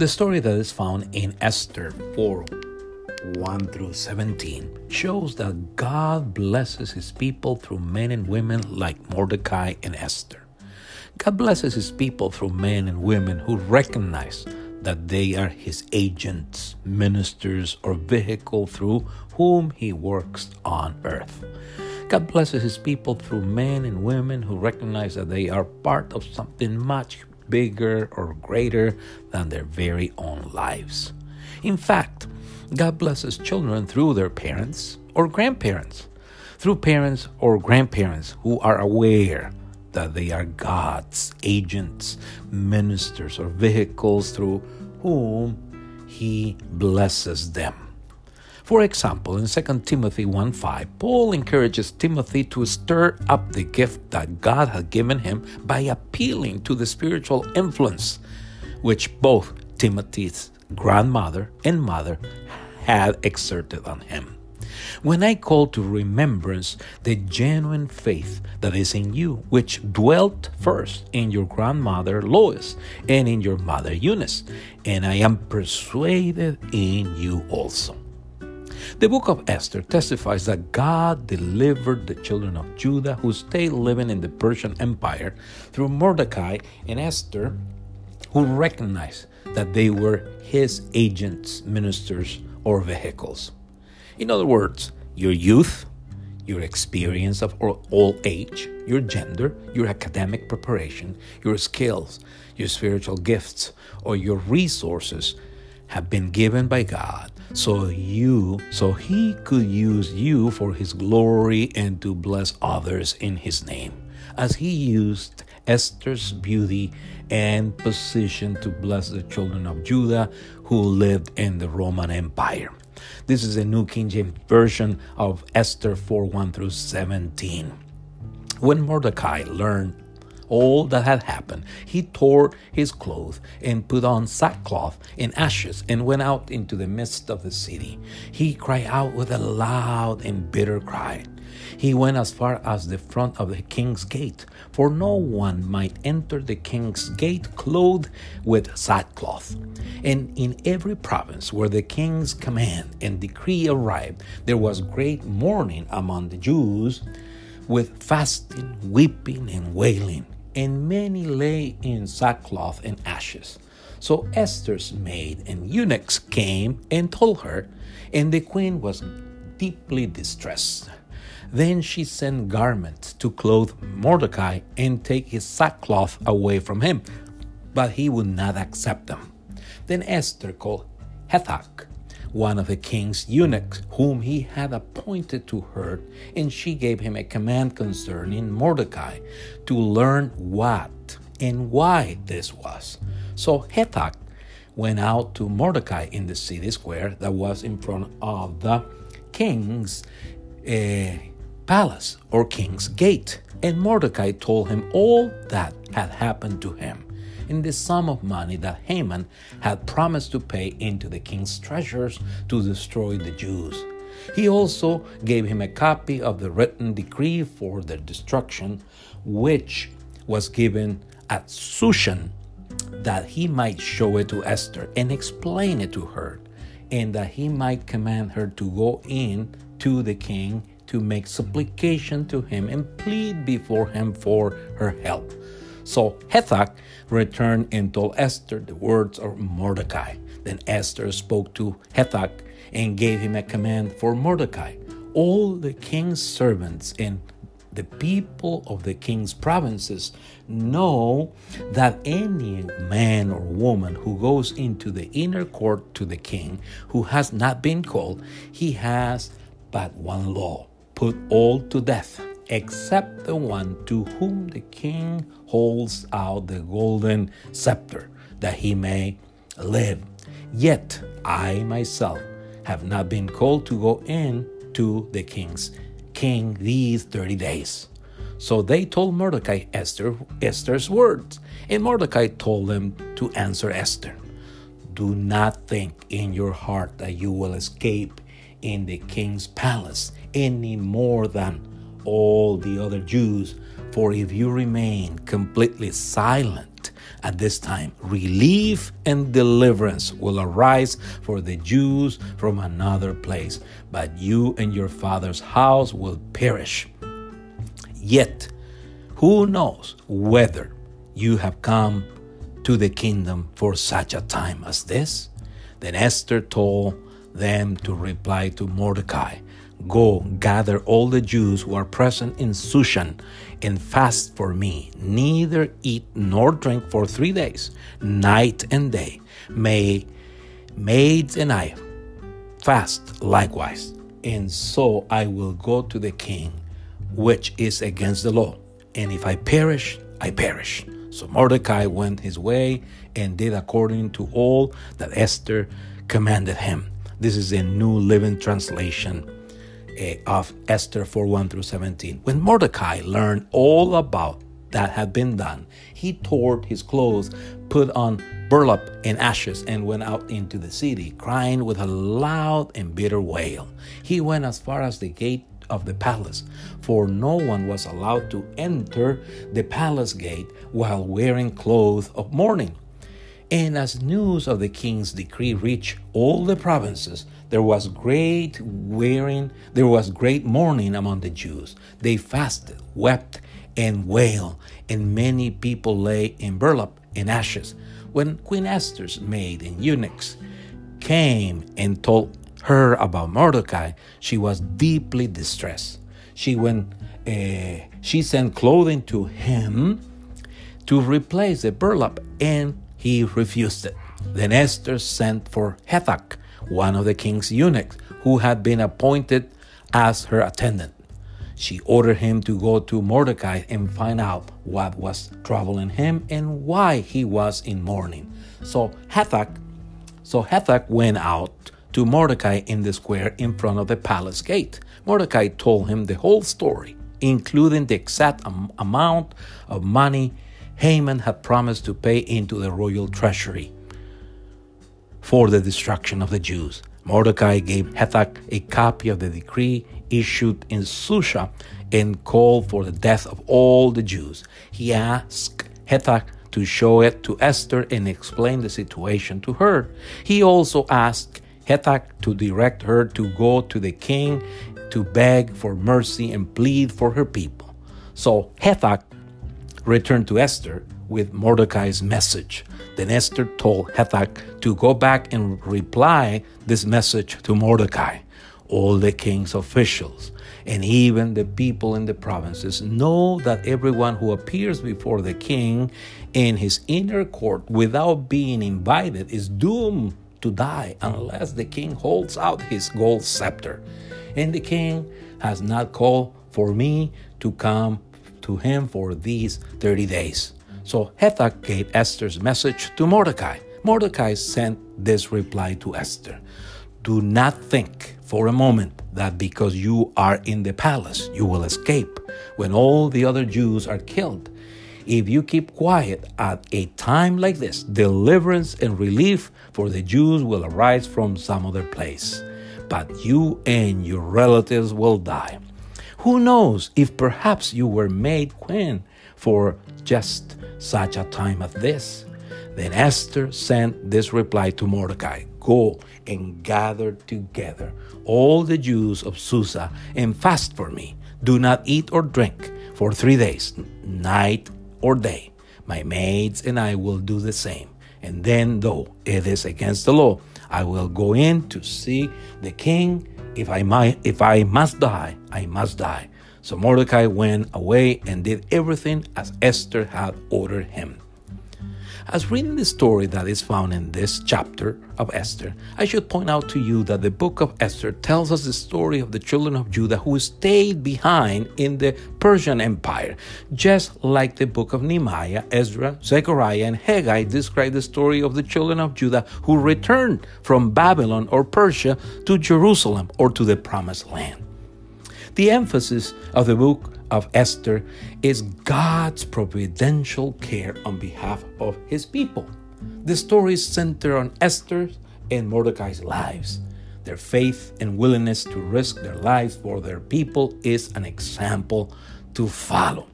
The story that is found in Esther 4 1 through 17 shows that God blesses his people through men and women like Mordecai and Esther. God blesses his people through men and women who recognize that they are his agents, ministers, or vehicle through whom he works on earth. God blesses his people through men and women who recognize that they are part of something much bigger or greater than their very own lives. In fact, God blesses children through their parents or grandparents, through parents or grandparents who are aware that they are God's agents, ministers, or vehicles through whom He blesses them. For example, in 2 Timothy 1 5, Paul encourages Timothy to stir up the gift that God had given him by appealing to the spiritual influence which both Timothy's grandmother and mother had exerted on him. When I call to remembrance the genuine faith that is in you, which dwelt first in your grandmother Lois and in your mother Eunice, and I am persuaded in you also. The book of Esther testifies that God delivered the children of Judah who stayed living in the Persian Empire through Mordecai and Esther, who recognized that they were his agents, ministers, or vehicles. In other words, your youth, your experience of old age, your gender, your academic preparation, your skills, your spiritual gifts, or your resources have been given by God so you so he could use you for his glory and to bless others in his name as he used Esther's beauty and position to bless the children of Judah who lived in the Roman Empire. This is a New King James Version of Esther 4 1 through 17. When Mordecai learned all that had happened, he tore his clothes and put on sackcloth and ashes and went out into the midst of the city. He cried out with a loud and bitter cry. He went as far as the front of the king's gate, for no one might enter the king's gate clothed with sackcloth. And in every province where the king's command and decree arrived, there was great mourning among the Jews, with fasting, weeping, and wailing and many lay in sackcloth and ashes. So Esther's maid and eunuchs came and told her, and the queen was deeply distressed. Then she sent garments to clothe Mordecai and take his sackcloth away from him, but he would not accept them. Then Esther called Hathach, one of the king's eunuchs, whom he had appointed to her, and she gave him a command concerning Mordecai to learn what and why this was. So Hathach went out to Mordecai in the city square that was in front of the king's uh, palace or king's gate. And Mordecai told him all that had happened to him in the sum of money that Haman had promised to pay into the king's treasures to destroy the Jews. He also gave him a copy of the written decree for their destruction, which was given at Shushan, that he might show it to Esther and explain it to her, and that he might command her to go in to the king to make supplication to him and plead before him for her help. So Hathach returned and told Esther the words of Mordecai. Then Esther spoke to Hathach and gave him a command for Mordecai. All the king's servants and the people of the king's provinces know that any man or woman who goes into the inner court to the king who has not been called, he has but one law put all to death except the one to whom the king holds out the golden scepter, that he may live. Yet I myself have not been called to go in to the king's king these thirty days. So they told Mordecai Esther Esther's words, and Mordecai told them to answer Esther. Do not think in your heart that you will escape in the king's palace any more than all the other Jews, for if you remain completely silent, at this time. Relief and deliverance will arise for the Jews from another place, but you and your father's house will perish. Yet, who knows whether you have come to the kingdom for such a time as this? Then Esther told them to reply to Mordecai Go gather all the Jews who are present in Shushan and fast for me. Neither eat nor drink for three days, night and day. May maids and I fast likewise. And so I will go to the king, which is against the law. And if I perish, I perish. So Mordecai went his way and did according to all that Esther commanded him. This is a New Living Translation Uh, of Esther 4 1 through 17. When Mordecai learned all about that had been done, he tore his clothes, put on burlap and ashes, and went out into the city, crying with a loud and bitter wail. He went as far as the gate of the palace, for no one was allowed to enter the palace gate while wearing clothes of mourning. And as news of the king's decree reached all the provinces, there was great wearing, there was great mourning among the Jews. They fasted, wept, and wailed, and many people lay in burlap and ashes. When Queen Esther's maid and eunuchs came and told her about Mordecai, she was deeply distressed. She went, uh, she sent clothing to him to replace the burlap, and he refused it. Then Esther sent for Hathach, one of the king's eunuchs, who had been appointed as her attendant. She ordered him to go to Mordecai and find out what was troubling him and why he was in mourning. So Hathach, so Hathach went out to Mordecai in the square in front of the palace gate. Mordecai told him the whole story, including the exact am- amount of money Haman had promised to pay into the royal treasury for the destruction of the Jews. Mordecai gave Hathach a copy of the decree issued in Susa and called for the death of all the Jews. He asked Hathach to show it to Esther and explain the situation to her. He also asked Hathach to direct her to go to the king to beg for mercy and plead for her people. So Hathach returned to Esther with Mordecai's message. Then Esther told Hathach to go back and reply this message to Mordecai. All the king's officials and even the people in the provinces know that everyone who appears before the king in his inner court without being invited is doomed to die unless the king holds out his gold scepter. And the king has not called for me to come to him for these 30 days. So Hathach gave Esther's message to Mordecai. Mordecai sent this reply to Esther Do not think for a moment that because you are in the palace, you will escape when all the other Jews are killed. If you keep quiet at a time like this, deliverance and relief for the Jews will arise from some other place. But you and your relatives will die. Who knows if perhaps you were made queen for just such a time as this? Then Esther sent this reply to Mordecai Go and gather together all the Jews of Susa and fast for me. Do not eat or drink for three days, night or day. My maids and I will do the same. And then, though it is against the law, I will go in to see the king. If I might, if I must die, I must die. So Mordecai went away and did everything as Esther had ordered him. As reading the story that is found in this chapter of Esther, I should point out to you that the book of Esther tells us the story of the children of Judah who stayed behind in the Persian Empire, just like the book of Nehemiah, Ezra, Zechariah, and Haggai describe the story of the children of Judah who returned from Babylon or Persia to Jerusalem or to the Promised Land. The emphasis of the book of Esther is God's providential care on behalf of his people. The stories center on Esther's and Mordecai's lives. Their faith and willingness to risk their lives for their people is an example to follow.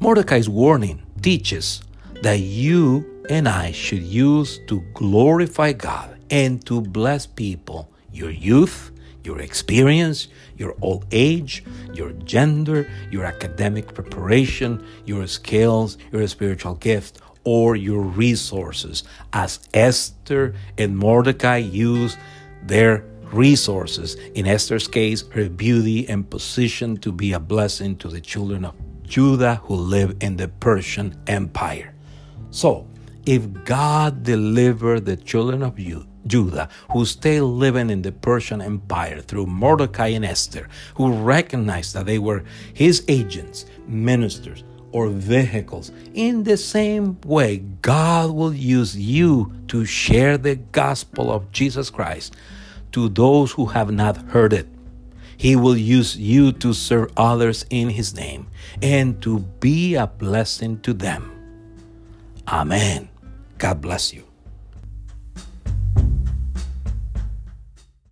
Mordecai's warning teaches that you and I should use to glorify God and to bless people, your youth, your experience, your old age, your gender, your academic preparation, your skills, your spiritual gift, or your resources, as Esther and Mordecai used their resources. In Esther's case, her beauty and position to be a blessing to the children of Judah who live in the Persian Empire. So, if God delivered the children of Judah who stay living in the Persian Empire through Mordecai and Esther, who recognized that they were his agents, ministers, or vehicles. In the same way, God will use you to share the gospel of Jesus Christ to those who have not heard it. He will use you to serve others in His name and to be a blessing to them. Amen. God bless you. Thank you.